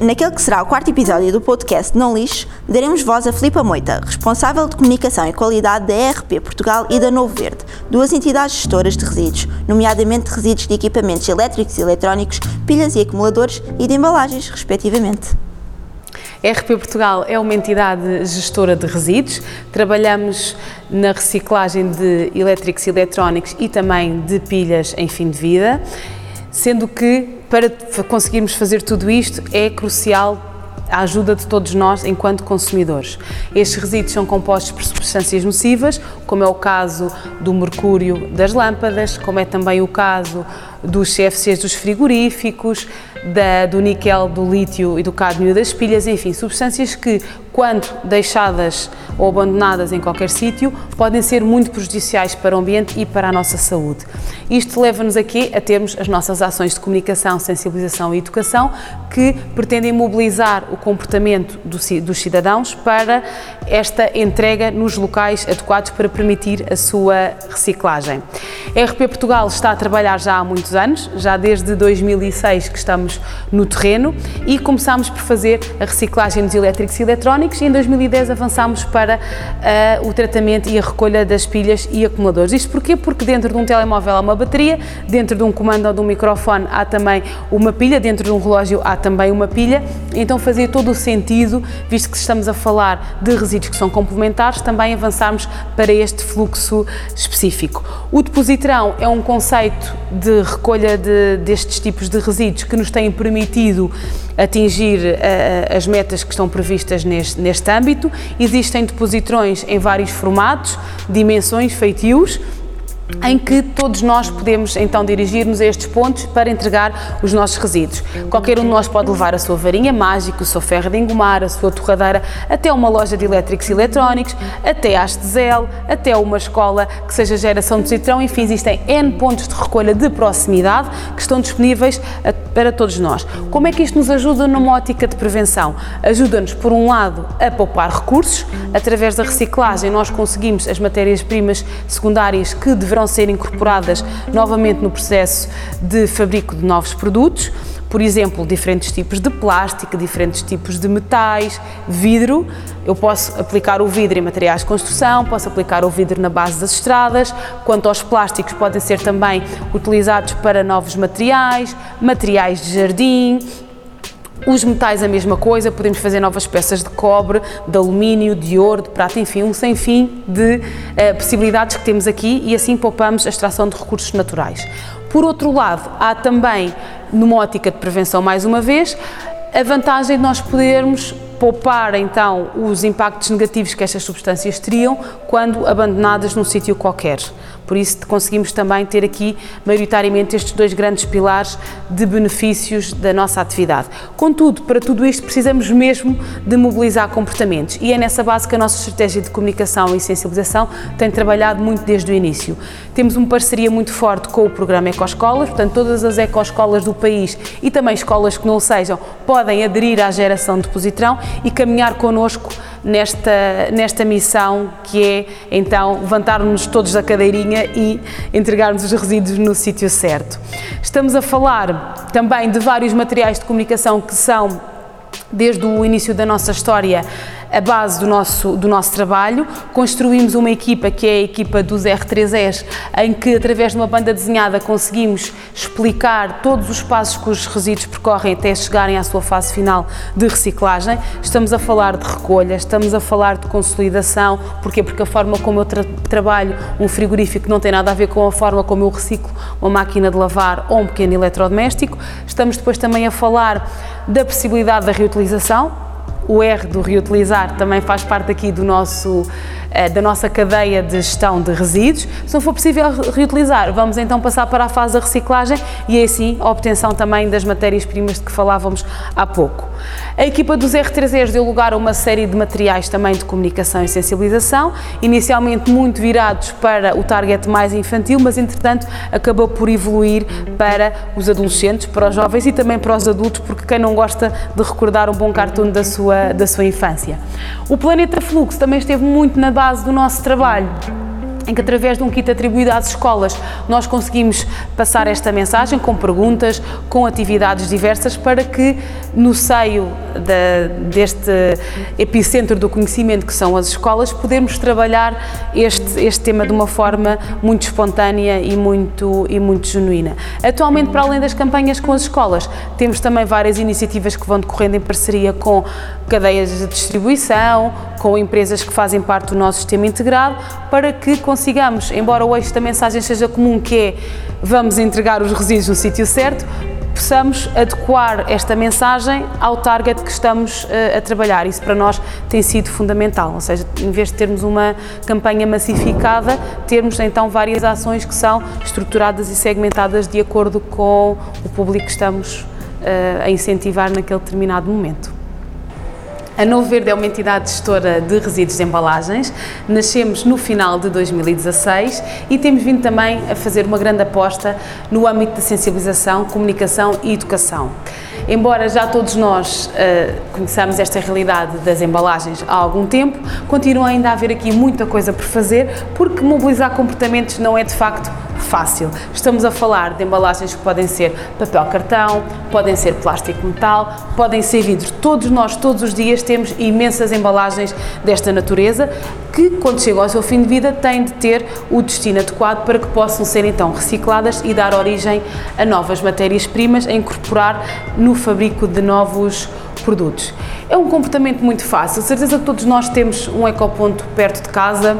Naquele que será o quarto episódio do podcast Não Lixo, daremos voz a Filipa Moita, responsável de comunicação e qualidade da RP Portugal e da Novo Verde, duas entidades gestoras de resíduos, nomeadamente resíduos de equipamentos elétricos e eletrónicos, pilhas e acumuladores e de embalagens, respectivamente. RP Portugal é uma entidade gestora de resíduos, trabalhamos na reciclagem de elétricos e eletrónicos e também de pilhas em fim de vida, sendo que para conseguirmos fazer tudo isto é crucial a ajuda de todos nós enquanto consumidores. Estes resíduos são compostos por substâncias nocivas, como é o caso do mercúrio das lâmpadas, como é também o caso dos CFCs dos frigoríficos, da, do níquel, do lítio e do cádmio das pilhas, enfim, substâncias que, quando deixadas ou abandonadas em qualquer sítio, podem ser muito prejudiciais para o ambiente e para a nossa saúde. Isto leva-nos aqui a termos as nossas ações de comunicação, sensibilização e educação que pretendem mobilizar o comportamento do, dos cidadãos para esta entrega nos locais adequados para permitir a sua reciclagem. A RP Portugal está a trabalhar já há muitos anos, já desde 2006 que estamos no terreno e começámos por fazer a reciclagem dos elétricos e eletrónicos e em 2010 avançámos para uh, o tratamento e a recolha das pilhas e acumuladores. Isto porquê? Porque dentro de um telemóvel há uma bateria, dentro de um comando ou de um microfone há também uma pilha, dentro de um relógio há também uma pilha, então fazia todo o sentido, visto que estamos a falar de resíduos que são complementares, também avançarmos para este fluxo específico. O depositrão é um conceito de recolha de, destes tipos de resíduos que nos tem permitido atingir uh, as metas que estão previstas neste, neste âmbito. Existem depositrões em vários formatos, dimensões, feitios, em que todos nós podemos então dirigir-nos a estes pontos para entregar os nossos resíduos. Qualquer um de nós pode levar a sua varinha mágica, o seu ferro de engomar, a sua torradeira, até uma loja de elétricos e eletrónicos, até a Astezel, até uma escola que seja geração de citrão, enfim, existem N pontos de recolha de proximidade que estão disponíveis para todos nós. Como é que isto nos ajuda numa ótica de prevenção? Ajuda-nos, por um lado, a poupar recursos, através da reciclagem nós conseguimos as matérias-primas secundárias que devemos deverão ser incorporadas novamente no processo de fabrico de novos produtos. Por exemplo, diferentes tipos de plástico, diferentes tipos de metais, vidro. Eu posso aplicar o vidro em materiais de construção, posso aplicar o vidro na base das estradas. Quanto aos plásticos, podem ser também utilizados para novos materiais, materiais de jardim, os metais a mesma coisa, podemos fazer novas peças de cobre, de alumínio, de ouro, de prata, enfim, um sem fim de uh, possibilidades que temos aqui e assim poupamos a extração de recursos naturais. Por outro lado, há também, numa ótica de prevenção mais uma vez, a vantagem de nós podermos poupar então os impactos negativos que estas substâncias teriam quando abandonadas num sítio qualquer. Por isso conseguimos também ter aqui maioritariamente estes dois grandes pilares de benefícios da nossa atividade. Contudo, para tudo isto precisamos mesmo de mobilizar comportamentos e é nessa base que a nossa estratégia de comunicação e sensibilização tem trabalhado muito desde o início. Temos uma parceria muito forte com o programa Ecoescolas, portanto todas as ecoescolas do país e também escolas que não o sejam podem aderir à geração de positrão e caminhar connosco nesta, nesta missão que é então levantar-nos todos da cadeirinha e entregarmos os resíduos no sítio certo. Estamos a falar também de vários materiais de comunicação que são desde o início da nossa história a base do nosso, do nosso trabalho. Construímos uma equipa que é a equipa dos R3S, em que, através de uma banda desenhada, conseguimos explicar todos os passos que os resíduos percorrem até chegarem à sua fase final de reciclagem. Estamos a falar de recolha, estamos a falar de consolidação, porquê? Porque a forma como eu tra trabalho um frigorífico não tem nada a ver com a forma como eu reciclo uma máquina de lavar ou um pequeno eletrodoméstico. Estamos depois também a falar da possibilidade da reutilização, o R do reutilizar também faz parte aqui do nosso, da nossa cadeia de gestão de resíduos. Se não for possível reutilizar, vamos então passar para a fase da reciclagem e assim a obtenção também das matérias-primas de que falávamos há pouco. A equipa dos R3Es deu lugar a uma série de materiais também de comunicação e sensibilização, inicialmente muito virados para o target mais infantil, mas entretanto acabou por evoluir para os adolescentes, para os jovens e também para os adultos, porque quem não gosta de recordar um bom cartoon da sua, da sua infância. O Planeta Fluxo também esteve muito na base do nosso trabalho em que através de um kit atribuído às escolas nós conseguimos passar esta mensagem com perguntas, com atividades diversas para que no seio deste epicentro do conhecimento que são as escolas podermos trabalhar este, este tema de uma forma muito espontânea e muito, e muito genuína. Atualmente, para além das campanhas com as escolas, temos também várias iniciativas que vão decorrendo em parceria com cadeias de distribuição, com empresas que fazem parte do nosso sistema integrado, para que consigamos, embora o eixo da mensagem seja comum, que é vamos entregar os resíduos no sítio certo, possamos adequar esta mensagem ao target que estamos uh, a trabalhar. Isso para nós tem sido fundamental, ou seja, em vez de termos uma campanha massificada, termos então várias ações que são estruturadas e segmentadas de acordo com o público que estamos uh, a incentivar naquele determinado momento. A Novo Verde é uma entidade gestora de resíduos de embalagens. Nascemos no final de 2016 e temos vindo também a fazer uma grande aposta no âmbito de sensibilização, comunicação e educação. Embora já todos nós uh, conheçamos esta realidade das embalagens há algum tempo, continua ainda a haver aqui muita coisa por fazer, porque mobilizar comportamentos não é de facto fácil. Estamos a falar de embalagens que podem ser papel cartão, podem ser plástico metal, podem ser vidro. Todos nós, todos os dias, temos imensas embalagens desta natureza que, quando chegam ao seu fim de vida, têm de ter o destino adequado para que possam ser então recicladas e dar origem a novas matérias-primas, a incorporar no fabrico de novos produtos. É um comportamento muito fácil, certeza que todos nós temos um ecoponto perto de casa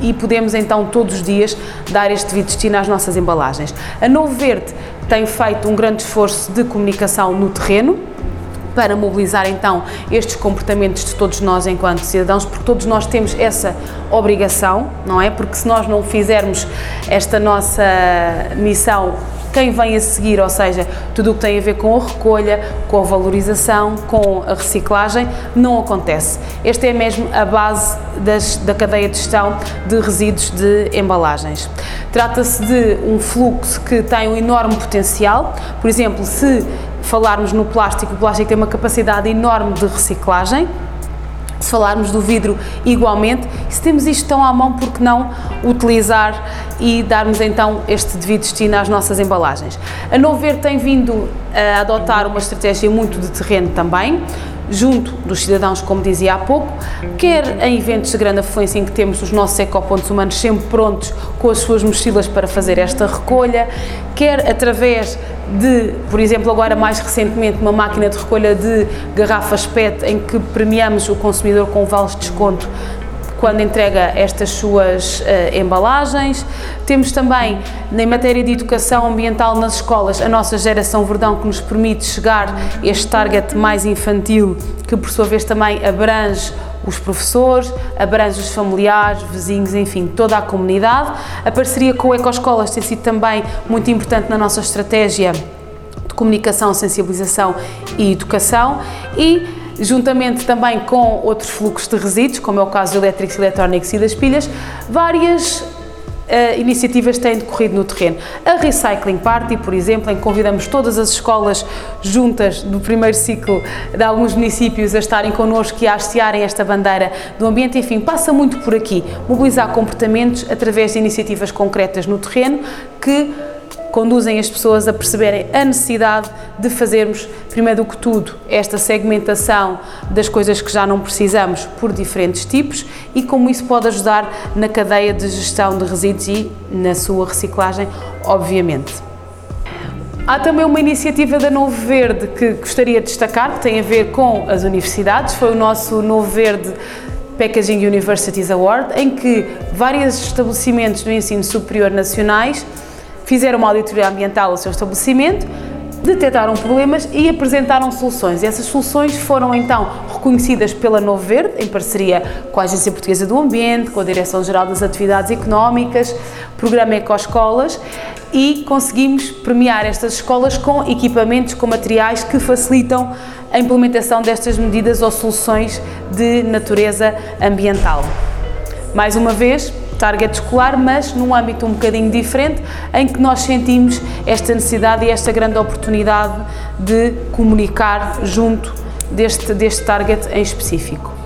e podemos então todos os dias dar este devido destino às nossas embalagens. A Novo Verde tem feito um grande esforço de comunicação no terreno, para mobilizar então estes comportamentos de todos nós enquanto cidadãos, porque todos nós temos essa obrigação, não é? Porque se nós não fizermos esta nossa missão quem vem a seguir, ou seja, tudo o que tem a ver com a recolha, com a valorização, com a reciclagem, não acontece. Esta é mesmo a base das, da cadeia de gestão de resíduos de embalagens. Trata-se de um fluxo que tem um enorme potencial, por exemplo, se falarmos no plástico, o plástico tem uma capacidade enorme de reciclagem, se falarmos do vidro igualmente, se temos isto tão à mão, por que não utilizar e darmos então este devido destino às nossas embalagens? A Novo Verde tem vindo a adotar uma estratégia muito de terreno também, junto dos cidadãos, como dizia há pouco, quer em eventos de grande afluência em que temos os nossos ecopontos humanos sempre prontos com as suas mochilas para fazer esta recolha, quer através de, por exemplo, agora mais recentemente, uma máquina de recolha de garrafas PET em que premiamos o consumidor com vales de desconto quando entrega estas suas uh, embalagens. Temos também, em matéria de educação ambiental nas escolas, a nossa geração Verdão, que nos permite chegar a este target mais infantil, que por sua vez também abrange os professores, abrange os familiares, vizinhos, enfim, toda a comunidade. A parceria com o Ecoescolas tem sido também muito importante na nossa estratégia de comunicação, sensibilização e educação e juntamente também com outros fluxos de resíduos, como é o caso do elétricos eletrónicos e das pilhas, várias Uh, iniciativas têm decorrido no terreno. A Recycling Party, por exemplo, em que convidamos todas as escolas juntas do primeiro ciclo de alguns municípios a estarem connosco e a hastearem esta bandeira do ambiente, enfim, passa muito por aqui. Mobilizar comportamentos através de iniciativas concretas no terreno que conduzem as pessoas a perceberem a necessidade de fazermos, primeiro do que tudo, esta segmentação das coisas que já não precisamos por diferentes tipos e como isso pode ajudar na cadeia de gestão de resíduos e na sua reciclagem, obviamente. Há também uma iniciativa da Novo Verde que gostaria de destacar, que tem a ver com as universidades, foi o nosso Novo Verde Packaging Universities Award, em que vários estabelecimentos do ensino superior nacionais fizeram uma auditoria ambiental ao seu estabelecimento, detectaram problemas e apresentaram soluções. E essas soluções foram então reconhecidas pela Novo Verde, em parceria com a Agência Portuguesa do Ambiente, com a Direção-Geral das Atividades Económicas, Programa Ecoescolas, e conseguimos premiar estas escolas com equipamentos, com materiais que facilitam a implementação destas medidas ou soluções de natureza ambiental. Mais uma vez, target escolar, mas num âmbito um bocadinho diferente, em que nós sentimos esta necessidade e esta grande oportunidade de comunicar junto deste, deste target em específico.